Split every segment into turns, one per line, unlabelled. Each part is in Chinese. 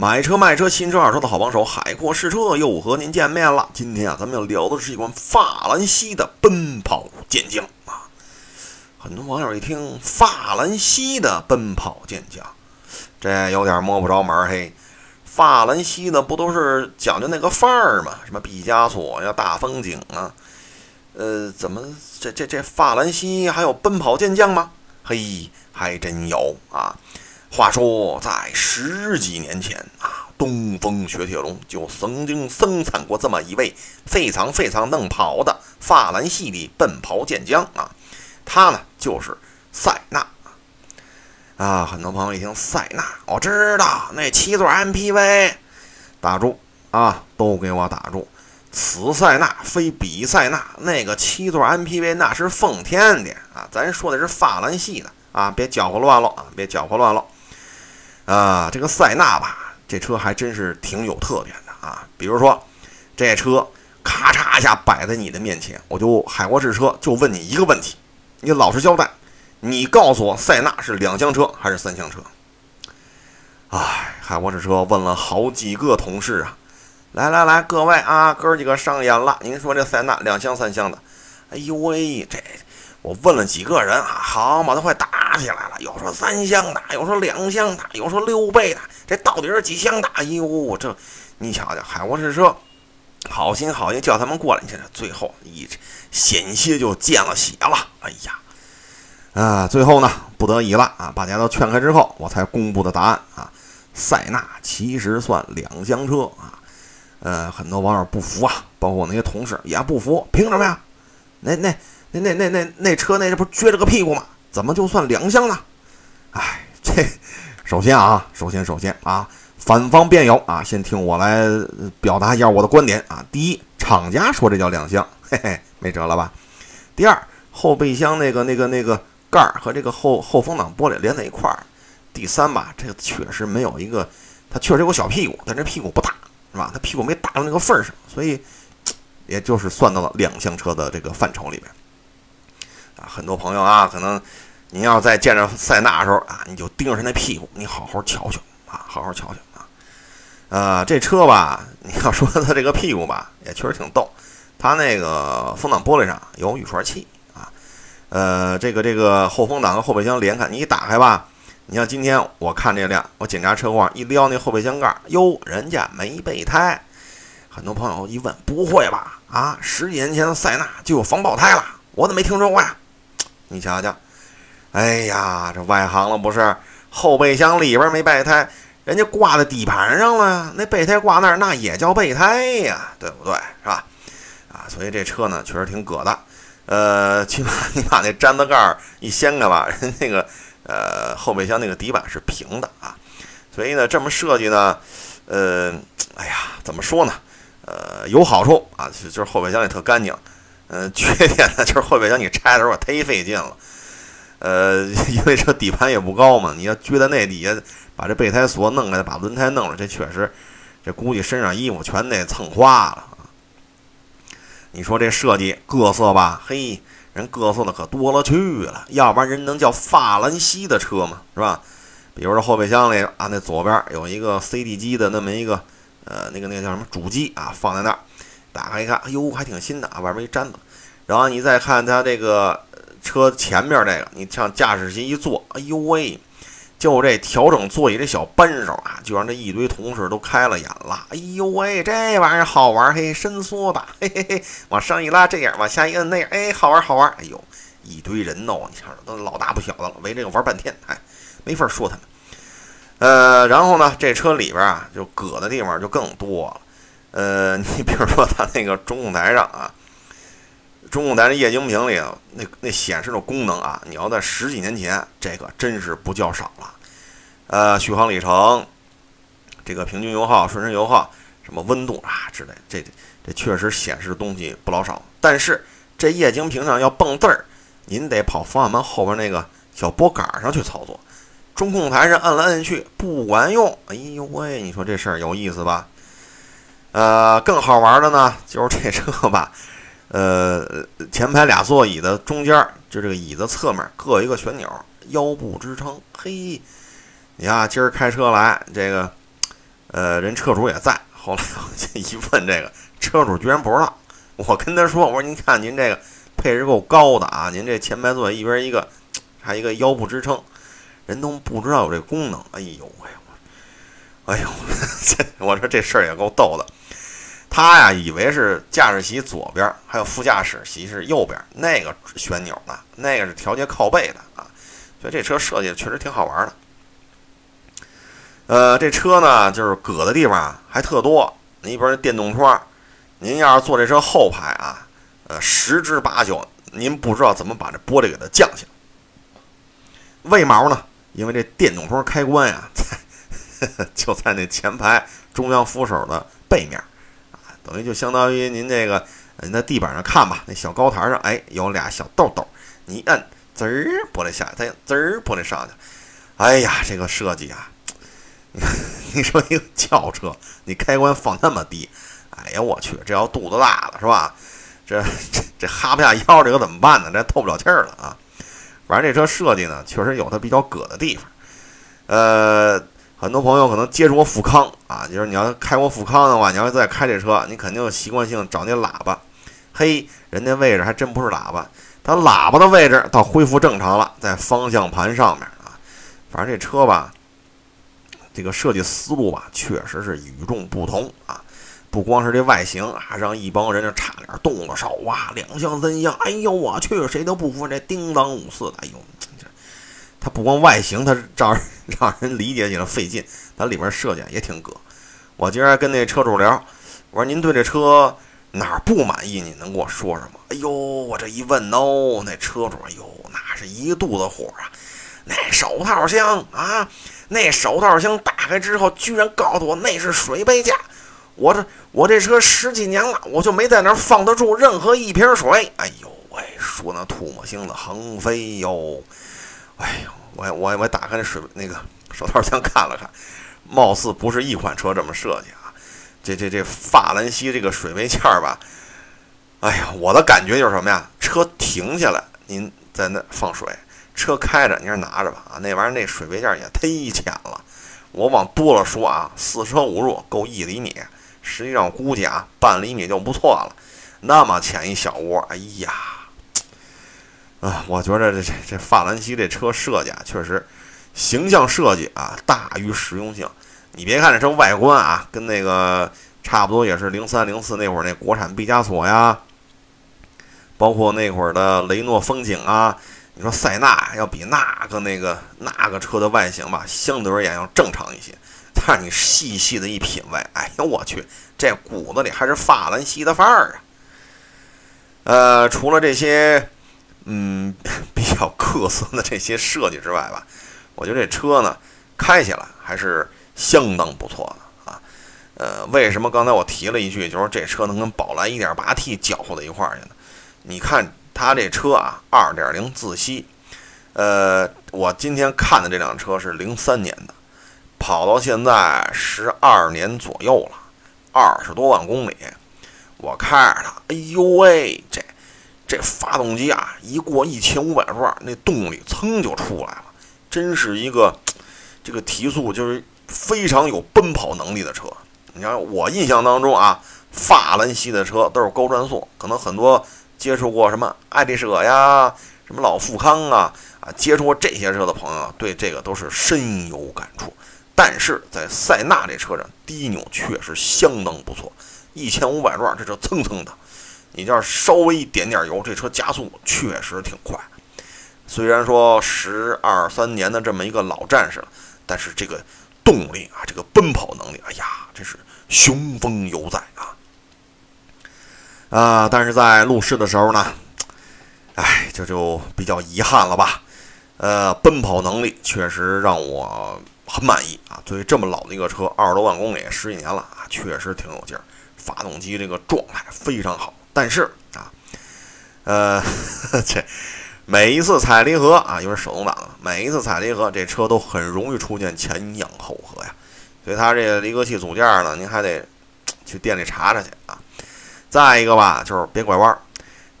买车卖车，新车二手车的好帮手，海阔试车又和您见面了。今天啊，咱们要聊的是一款法兰西的奔跑健将啊。很多网友一听法兰西的奔跑健将，这有点摸不着门儿嘿。法兰西的不都是讲究那个范儿吗？什么毕加索呀、大风景啊？呃，怎么这这这法兰西还有奔跑健将吗？嘿，还真有啊。话说，在十几年前啊，东风雪铁龙就曾经生产过这么一位非常非常能跑的法兰西的奔跑健将啊，他呢就是塞纳啊。很多朋友一听塞纳，我知道那七座 MPV，打住啊，都给我打住！此塞纳非彼塞纳，那个七座 MPV 那是丰田的啊，咱说的是法兰西的啊，别搅和乱了啊，别搅和乱了。啊，这个塞纳吧，这车还真是挺有特点的啊。比如说，这车咔嚓一下摆在你的面前，我就海沃士车就问你一个问题，你老实交代，你告诉我塞纳是两厢车还是三厢车？哎，海沃士车问了好几个同事啊，来来来，各位啊，哥几个上演了，您说这塞纳两厢三厢的？哎呦喂，这。我问了几个人啊，好嘛，都快打起来了。有说三厢的，有说两厢的，有说六倍的，这到底是几厢的？哎呦，这你瞧瞧，海沃试车好心好意叫他们过来，你瞧瞧最后一险些就见了血了。哎呀，啊，最后呢，不得已了啊，把大家都劝开之后，我才公布的答案啊，塞纳其实算两厢车啊。呃，很多网友不服啊，包括我那些同事也不服，凭什么呀？那那。那那那那那车那这不撅着个屁股吗？怎么就算两厢呢？哎，这首先啊，首先首先啊，反方辩友啊，先听我来表达一下我的观点啊。第一，厂家说这叫两厢，嘿嘿，没辙了吧？第二，后备箱那个那个那个盖儿和这个后后风挡玻璃连在一块儿。第三吧，这个确实没有一个，它确实有个小屁股，但这屁股不大，是吧？它屁股没大到那个份儿上，所以也就是算到了两厢车的这个范畴里边。啊，很多朋友啊，可能您要在见着塞纳的时候啊，你就盯着他那屁股，你好好瞧瞧啊，好好瞧瞧啊。呃，这车吧，你要说它这个屁股吧，也确实挺逗。它那个风挡玻璃上有雨刷器啊，呃，这个这个后风挡和后备箱连开，你一打开吧，你像今天我看这辆，我检查车况，一撩那后备箱盖，哟，人家没备胎。很多朋友一问，不会吧？啊，十几年前的塞纳就有防爆胎了，我怎么没听说过呀？你瞧瞧，哎呀，这外行了不是？后备箱里边没备胎，人家挂在底盘上了，那备胎挂那儿，那也叫备胎呀，对不对？是吧？啊，所以这车呢，确实挺葛的。呃，起码你把那毡子盖一掀开吧，人那个呃后备箱那个底板是平的啊。所以呢，这么设计呢，呃，哎呀，怎么说呢？呃，有好处啊，就是后备箱里特干净。嗯，缺点呢就是后备箱你拆的时候忒费劲了，呃，因为这底盘也不高嘛，你要撅在那底下把这备胎锁弄开，把轮胎弄了，这确实，这估计身上衣服全得蹭花了啊。你说这设计各色吧？嘿，人各色的可多了去了，要不然人能叫法兰西的车吗？是吧？比如说后备箱里啊，那左边有一个 CD 机的那么一个，呃，那个那个叫什么主机啊，放在那儿。打开一看，哎呦，还挺新的啊，外面一粘子。然后你再看它这个车前面这个，你上驾驶席一坐，哎呦喂，就这调整座椅这小扳手啊，就让这一堆同事都开了眼了。哎呦喂，这玩意儿好玩，嘿，伸缩的，嘿嘿嘿，往上一拉这样，往下一摁那样，哎，好玩好玩。哎呦，一堆人哦，你瞧都老大不小的了，围这个玩半天，哎，没法说他们。呃，然后呢，这车里边啊，就搁的地方就更多了。呃，你比如说它那个中控台上啊，中控台的液晶屏里那那显示的功能啊，你要在十几年前，这个真是不叫少了。呃，续航里程，这个平均油耗、瞬时油耗，什么温度啊之类，这这确实显示的东西不老少。但是这液晶屏上要蹦字儿，您得跑方向盘后边那个小拨杆上去操作，中控台上摁来摁去不管用。哎呦喂，你说这事儿有意思吧？呃，更好玩的呢，就是这车吧，呃，前排俩座椅的中间，就这个椅子侧面各一个旋钮，腰部支撑。嘿，你看今儿开车来，这个呃，人车主也在。后来我一问，这个车主居然不知道。我跟他说：“我说您看您这个配置够高的啊，您这前排座椅一边一个，还一个腰部支撑，人都不知道有这功能。哎呦喂，我，哎呦，我说这事儿也够逗的。他呀，以为是驾驶席左边，还有副驾驶席是右边那个旋钮呢，那个是调节靠背的啊。所以这车设计确实挺好玩的。呃，这车呢，就是搁的地方还特多。那一边电动窗，您要是坐这车后排啊，呃，十之八九您不知道怎么把这玻璃给它降下。为毛呢？因为这电动窗开关呀，在 就在那前排中央扶手的背面。啊等于就相当于您这个，您在地板上看吧，那小高台上，哎，有俩小豆豆，你一摁，滋儿，玻璃下来，再滋儿，玻璃上去。哎呀，这个设计啊，你说一个轿车，你开关放那么低，哎呀，我去，这要肚子大了是吧？这这这哈不下腰，这可怎么办呢？这透不了气儿了啊！反正这车设计呢，确实有它比较葛的地方，呃。很多朋友可能接触过富康啊，就是你要开过富康的话，你要再开这车，你肯定习惯性找那喇叭。嘿，人家位置还真不是喇叭，它喇叭的位置倒恢复正常了，在方向盘上面啊。反正这车吧，这个设计思路吧，确实是与众不同啊。不光是这外形啊，让一帮人就差点动了手啊，两相三相。哎呦我去，谁都不服这叮当五四的，哎呦。它不光外形，它让 让人理解起来费劲。它里面设计也挺葛。我今儿跟那车主聊，我说您对这车哪儿不满意？你能跟我说说吗？哎呦，我这一问哦，那车主哎呦，那是一肚子火啊！那手套箱啊，那手套箱打开之后，居然告诉我那是水杯架。我这我这车十几年了，我就没在那儿放得住任何一瓶水。哎呦喂，说那唾沫星子横飞哟！哎呦，我我我打开那水那个手套箱看了看，貌似不是一款车这么设计啊。这这这法兰西这个水杯架吧，哎呀，我的感觉就是什么呀？车停下来，您在那放水；车开着，您拿着吧。啊，那玩意儿那水杯架也忒浅了。我往多了说啊，四舍五入够一厘米，实际上我估计啊，半厘米就不错了。那么浅一小窝，哎呀！啊，我觉得这这这法兰西这车设计啊，确实形象设计啊大于实用性。你别看这车外观啊，跟那个差不多，也是零三零四那会儿那国产毕加索呀，包括那会儿的雷诺风景啊。你说塞纳要比那个那个那个车的外形吧，相对而言要正常一些。但你细细的一品味，哎呦我去，这骨子里还是法兰西的范儿啊。呃，除了这些。嗯，比较克色的这些设计之外吧，我觉得这车呢开起来还是相当不错的啊。呃，为什么刚才我提了一句，就是这车能跟宝来 1.8T 搅和到一块儿去呢？你看它这车啊，2.0自吸，呃，我今天看的这辆车是03年的，跑到现在十二年左右了，二十多万公里，我开着它，哎呦喂，这。这发动机啊，一过一千五百转，那动力噌就出来了，真是一个这个提速就是非常有奔跑能力的车。你看我印象当中啊，法兰西的车都是高转速，可能很多接触过什么爱丽舍呀、什么老富康啊啊，接触过这些车的朋友对这个都是深有感触。但是在塞纳这车上，低扭确实相当不错，一千五百转这车蹭蹭的。你要是稍微一点点油，这车加速确实挺快。虽然说十二三年的这么一个老战士了，但是这个动力啊，这个奔跑能力，哎呀，真是雄风犹在啊！啊，但是在路试的时候呢，哎，这就比较遗憾了吧？呃，奔跑能力确实让我很满意啊。作为这么老的一个车，二十多万公里，十几年了啊，确实挺有劲儿，发动机这个状态非常好。但是啊，呃，这每一次踩离合啊，因为手动挡，每一次踩离合，这车都很容易出现前仰后合呀。所以它这个离合器组件呢，您还得去店里查查去啊。再一个吧，就是别拐弯。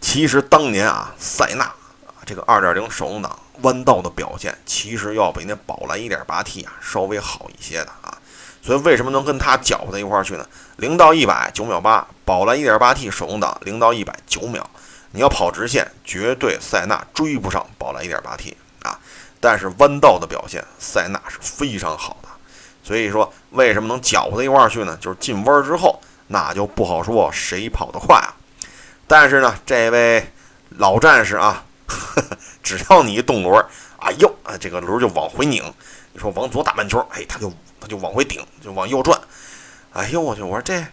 其实当年啊，塞纳啊这个2.0手动挡弯道的表现其实要比那宝来 1.8T 啊稍微好一些的啊。所以为什么能跟它搅和在一块儿去呢？零到一百九秒八，宝来 1.8T 手动挡零到一百九秒。你要跑直线，绝对塞纳追不上宝来 1.8T 啊。但是弯道的表现，塞纳是非常好的。所以说，为什么能搅和在一块儿去呢？就是进弯之后，那就不好说谁跑得快啊。但是呢，这位老战士啊，只要你一动轮，哎呦，啊，这个轮就往回拧。你说往左打半圈，哎，他就。他就往回顶，就往右转。哎呦我去！我说这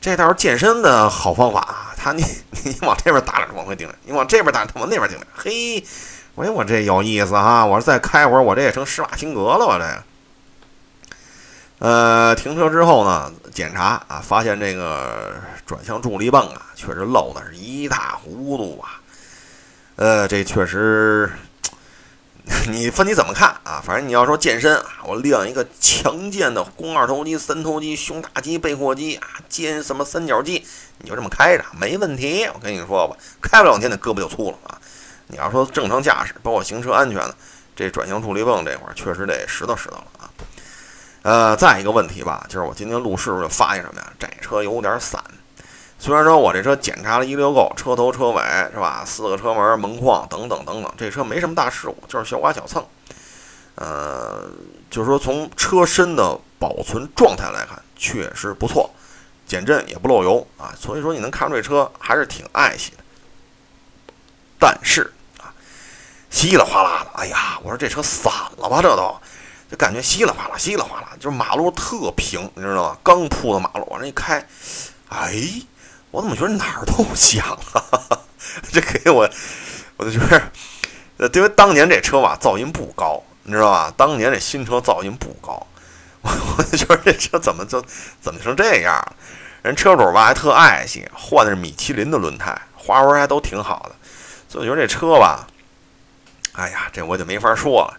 这倒是健身的好方法啊！他你 你往这边打两往回顶；你往这边打，他往那边顶。嘿，我说我这有意思啊！我说再开会儿，我这也成施瓦辛格了。我这，呃，停车之后呢，检查啊，发现这个转向助力泵啊，确实漏的是一塌糊涂啊。呃，这确实。你分你怎么看啊？反正你要说健身啊，我练一个强健的肱二头肌、三头肌、胸大肌、背阔肌啊，肩什么三角肌，你就这么开着没问题。我跟你说吧，开不两天那胳膊就粗了啊。你要说正常驾驶，包括行车安全的，这转向助力泵这块儿确实得拾掇拾掇了啊。呃，再一个问题吧，就是我今天录视就发现什么呀？这车有点散。虽然说我这车检查了一溜够，车头车尾是吧？四个车门、门框等等等等，这车没什么大事故，就是小刮小蹭。呃，就是说从车身的保存状态来看，确实不错，减震也不漏油啊。所以说你能看出这车还是挺爱惜的。但是啊，稀里哗啦的，哎呀，我说这车散了吧？这都就感觉稀里哗啦、稀里哗啦，就是马路特平，你知道吗？刚铺的马路往那一开，哎。我怎么觉得哪儿都响啊？这给我，我就觉得，呃，因为当年这车吧噪音不高，你知道吧？当年这新车噪音不高，我我就觉得这车怎么就怎么成这样了？人车主吧还特爱惜，换的是米其林的轮胎，花纹还都挺好的，所以我觉得这车吧，哎呀，这我就没法说了。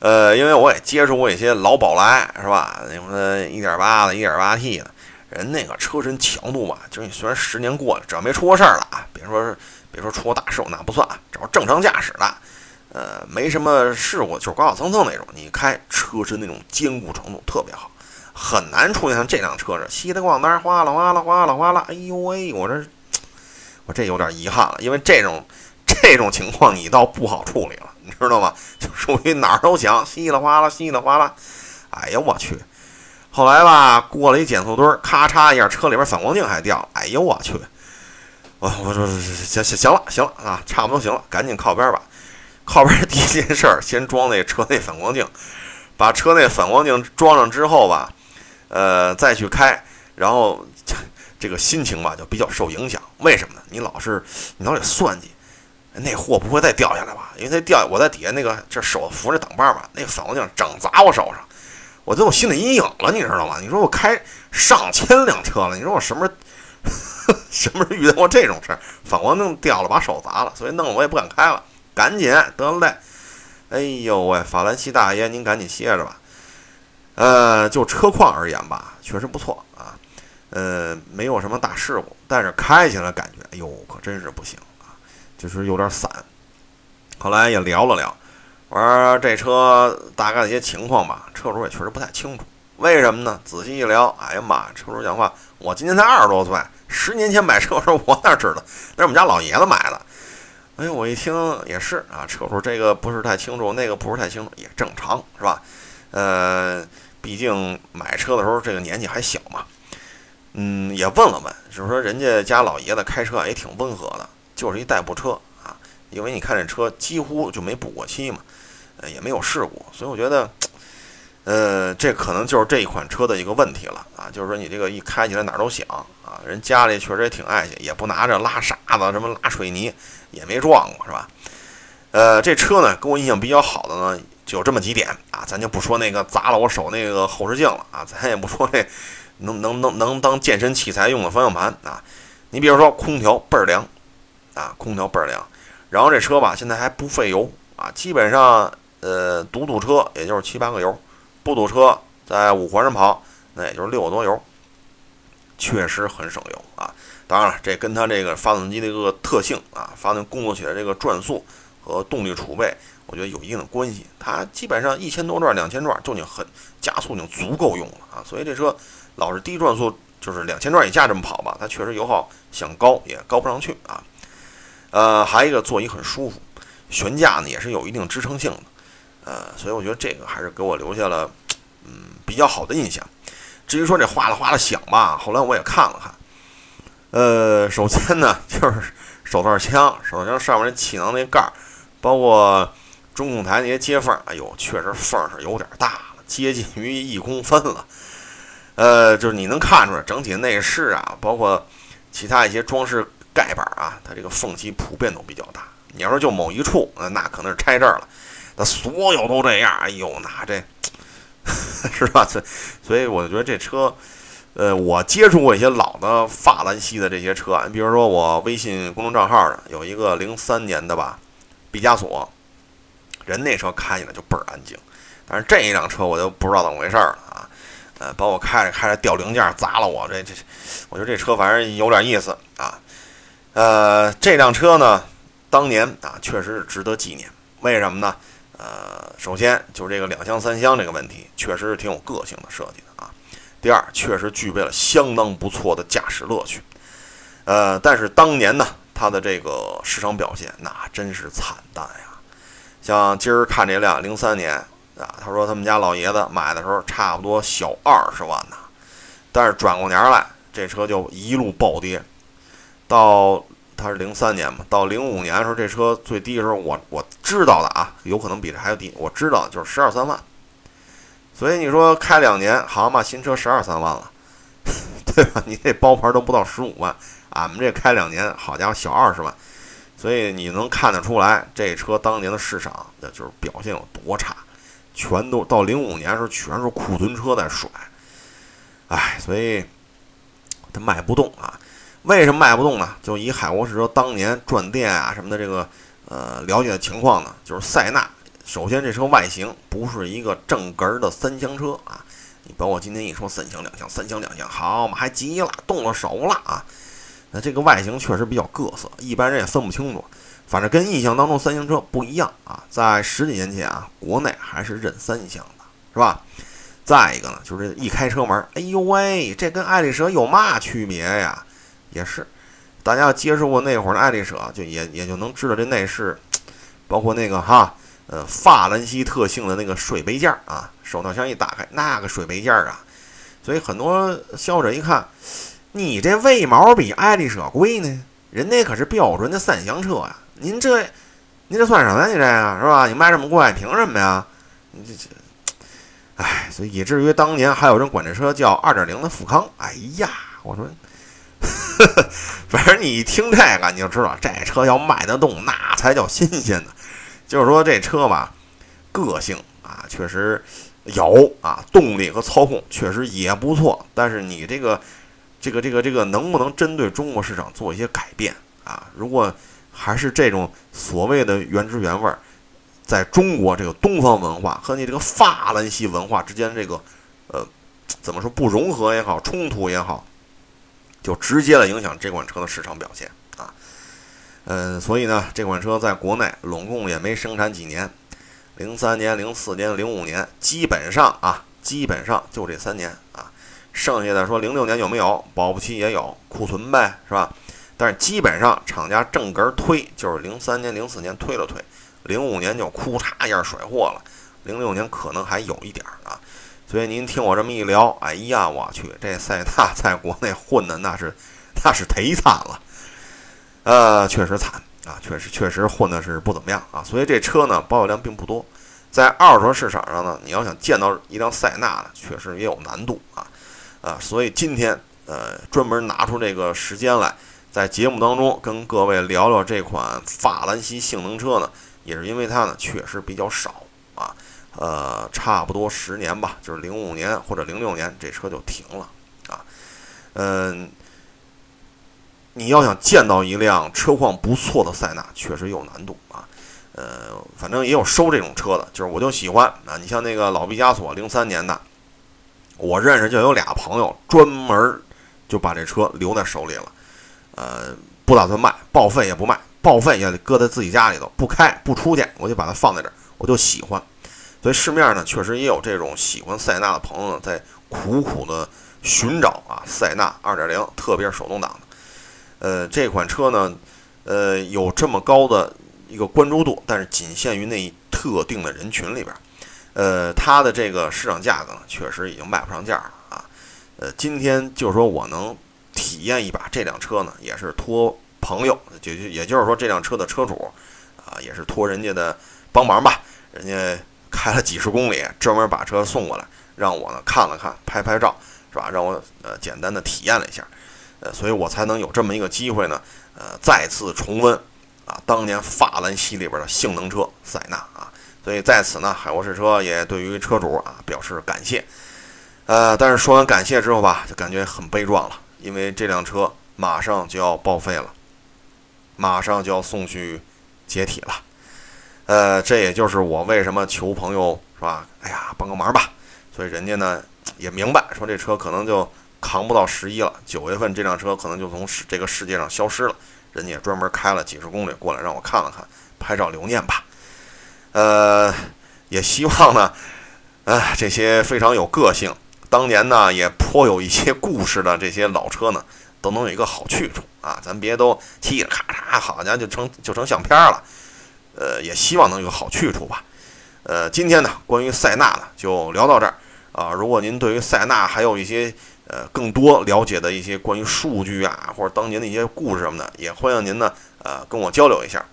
呃，因为我也接触过一些老宝来，是吧？什么一点八的、一点八 T 的。人那个车身强度吧，就是你虽然十年过了，只要没出过事儿了啊，别说是别说出过大事故那不算，只要正常驾驶了，呃，没什么事故，就是刮刮蹭蹭那种，你开车身那种坚固程度特别好，很难出现像这辆车似的，稀里咣当，哗啦哗啦哗啦哗啦，哎呦喂，我这我这有点遗憾了，因为这种这种情况你倒不好处理了，你知道吗？就属于哪儿都响，稀里哗啦稀里哗啦，哎呀我去。后来吧，过了一减速墩，咔嚓一下，车里边反光镜还掉了。哎呦我去！我我说行行行了行了啊，差不多行了，赶紧靠边吧。靠边第一件事儿，先装那车内反光镜。把车内反光镜装上之后吧，呃，再去开，然后这个心情吧就比较受影响。为什么呢？你老是你老得算计，那货不会再掉下来吧？因为它掉，我在底下那个这手扶着挡把吧，那反光镜整砸我手上。我都有心理阴影了，你知道吗？你说我开上千辆车了，你说我什么时候 什么时候遇到过这种事儿？反光镜掉了，把手砸了，所以弄得我也不敢开了。赶紧得嘞！哎呦喂，法兰西大爷，您赶紧歇着吧。呃，就车况而言吧，确实不错啊。呃，没有什么大事故，但是开起来感觉，哎呦，可真是不行啊，就是有点散。后来也聊了聊。我说这车大概的一些情况吧，车主也确实不太清楚，为什么呢？仔细一聊，哎呀妈，车主讲话，我今年才二十多岁，十年前买车的时候我哪知道，那是我们家老爷子买的。哎呦，我一听也是啊，车主这个不是太清楚，那个不是太清楚，也正常是吧？呃，毕竟买车的时候这个年纪还小嘛。嗯，也问了问，就是说人家家老爷子开车也挺温和的，就是一代步车啊，因为你看这车几乎就没补过漆嘛。呃，也没有事故，所以我觉得，呃，这可能就是这一款车的一个问题了啊，就是说你这个一开起来哪儿都响啊，人家里确实也挺爱惜，也不拿着拉沙子什么拉水泥，也没撞过是吧？呃，这车呢，给我印象比较好的呢，就这么几点啊，咱就不说那个砸了我手那个后视镜了啊，咱也不说那能能能能当健身器材用的方向盘啊，你比如说空调倍儿凉啊，空调倍儿凉，然后这车吧，现在还不费油啊，基本上。呃，堵堵车也就是七八个油，不堵车在五环上跑，那也就是六个多油，确实很省油啊。当然了，这跟它这个发动机的一个特性啊，发动工作起来这个转速和动力储备，我觉得有一定的关系。它基本上一千多转、两千转就已经很加速，已经足够用了啊。所以这车老是低转速，就是两千转以下这么跑吧，它确实油耗想高也高不上去啊。呃，还有一个座椅很舒服，悬架呢也是有一定支撑性的，呃，所以我觉得这个还是给我留下了嗯比较好的印象。至于说这哗啦哗啦响吧，后来我也看了看，呃，首先呢 就是手套枪，手套枪上面那气囊那盖儿，包括中控台那些接缝，哎呦，确实缝是有点大了，接近于一公分了。呃，就是你能看出来整体内饰啊，包括其他一些装饰盖板啊，它这个缝隙普遍都比较大。你要说就某一处，那可能是拆这儿了，那所有都这样，哎呦，那这。是吧？所所以我觉得这车，呃，我接触过一些老的法兰西的这些车啊，你比如说我微信公众账号上有一个零三年的吧，毕加索，人那车开起来就倍儿安静，但是这一辆车我就不知道怎么回事了啊，呃，把我开着开着掉零件砸了我，这这，我觉得这车反正有点意思啊，呃，这辆车呢，当年啊确实是值得纪念，为什么呢？呃，首先就是这个两厢三厢这个问题，确实是挺有个性的设计的啊。第二，确实具备了相当不错的驾驶乐趣。呃，但是当年呢，它的这个市场表现那真是惨淡呀。像今儿看这辆零三年啊，他说他们家老爷子买的时候差不多小二十万呢，但是转过年来这车就一路暴跌，到。它是零三年嘛，到零五年的时候，这车最低的时候，我我知道的啊，有可能比这还要低。我知道的就是十二三万，所以你说开两年，好嘛，新车十二三万了，对吧？你这包牌都不到十五万，俺们这开两年，好家伙，小二十万，所以你能看得出来，这车当年的市场那就是表现有多差，全都到零五年的时候，全是库存车在甩，哎，所以它卖不动啊。为什么卖不动呢？就以海沃士车当年转店啊什么的这个呃了解的情况呢，就是塞纳。首先这车外形不是一个正格儿的三厢车啊，你包括今天一说三厢两厢，三厢两厢，好嘛，还急了，动了手了啊。那这个外形确实比较各色，一般人也分不清楚。反正跟印象当中三厢车不一样啊，在十几年前啊，国内还是认三厢的，是吧？再一个呢，就是一开车门，哎呦喂，这跟爱丽舍有嘛区别呀？也是，大家要接触过那会儿的爱丽舍，就也也就能知道这内饰，包括那个哈，呃，法兰西特性的那个水杯架啊，手套箱一打开，那个水杯架啊，所以很多消费者一看，你这为毛比爱丽舍贵呢？人家可是标准的三厢车呀，您这，您这算什么呀？你这个是吧？你卖这么贵，凭什么呀？你这这，哎，所以以至于当年还有人管这车叫二点零的富康。哎呀，我说。反正你一听这个，你就知道这车要卖得动，那才叫新鲜呢。就是说这车吧，个性啊，确实有啊，动力和操控确实也不错。但是你这个、这个、这个、这个，能不能针对中国市场做一些改变啊？如果还是这种所谓的原汁原味，在中国这个东方文化和你这个法兰西文化之间这个，呃，怎么说不融合也好，冲突也好。就直接的影响这款车的市场表现啊，嗯，所以呢，这款车在国内拢共也没生产几年，零三年、零四年、零五年，基本上啊，基本上就这三年啊，剩下的说零六年有没有？保不齐也有库存呗，是吧？但是基本上厂家正根推就是零三年、零四年推了推，零五年就哭嚓一下甩货了，零六年可能还有一点儿啊。所以您听我这么一聊，哎呀，我去，这塞纳在国内混的那是，那是忒惨了，呃，确实惨啊，确实确实混的是不怎么样啊。所以这车呢，保有量并不多，在二手车市场上呢，你要想见到一辆塞纳呢，确实也有难度啊，啊，所以今天呃，专门拿出这个时间来，在节目当中跟各位聊聊这款法兰西性能车呢，也是因为它呢确实比较少。呃，差不多十年吧，就是零五年或者零六年，这车就停了啊。嗯，你要想见到一辆车况不错的塞纳，确实有难度啊。呃，反正也有收这种车的，就是我就喜欢啊。你像那个老毕加索零三年的，我认识就有俩朋友专门就把这车留在手里了，呃，不打算卖，报废也不卖。报废也得搁在自己家里头，不开不出去，我就把它放在这儿，我就喜欢。所以市面呢，确实也有这种喜欢塞纳的朋友呢，在苦苦的寻找啊，塞纳2.0，特别是手动挡的。呃，这款车呢，呃，有这么高的一个关注度，但是仅限于那特定的人群里边。呃，它的这个市场价格呢，确实已经卖不上价了啊。呃，今天就是说我能体验一把这辆车呢，也是托朋友，就也就是说这辆车的车主啊，也是托人家的帮忙吧，人家。开了几十公里，专门把车送过来，让我呢看了看，拍拍照，是吧？让我呃简单的体验了一下，呃，所以我才能有这么一个机会呢，呃，再次重温啊当年法兰西里边的性能车塞纳啊。所以在此呢，海沃士车也对于车主啊表示感谢。呃，但是说完感谢之后吧，就感觉很悲壮了，因为这辆车马上就要报废了，马上就要送去解体了。呃，这也就是我为什么求朋友是吧？哎呀，帮个忙吧。所以人家呢也明白，说这车可能就扛不到十一了，九月份这辆车可能就从世这个世界上消失了。人家也专门开了几十公里过来让我看了看，拍照留念吧。呃，也希望呢，哎，这些非常有个性，当年呢也颇有一些故事的这些老车呢，都能有一个好去处啊。咱别都嘁哩咔嚓，好家伙就成就成相片了。呃，也希望能有好去处吧。呃，今天呢，关于塞纳呢，就聊到这儿啊。如果您对于塞纳还有一些呃更多了解的一些关于数据啊，或者当年的一些故事什么的，也欢迎您呢呃跟我交流一下。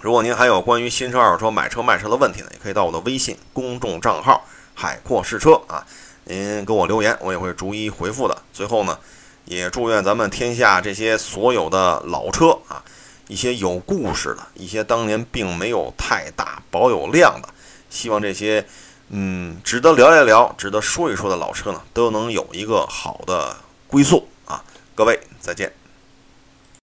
如果您还有关于新车、二手车、买车、卖车的问题呢，也可以到我的微信公众账号“海阔试车”啊，您给我留言，我也会逐一回复的。最后呢，也祝愿咱们天下这些所有的老车啊。一些有故事的，一些当年并没有太大保有量的，希望这些嗯值得聊一聊、值得说一说的老车呢，都能有一个好的归宿啊！各位再见。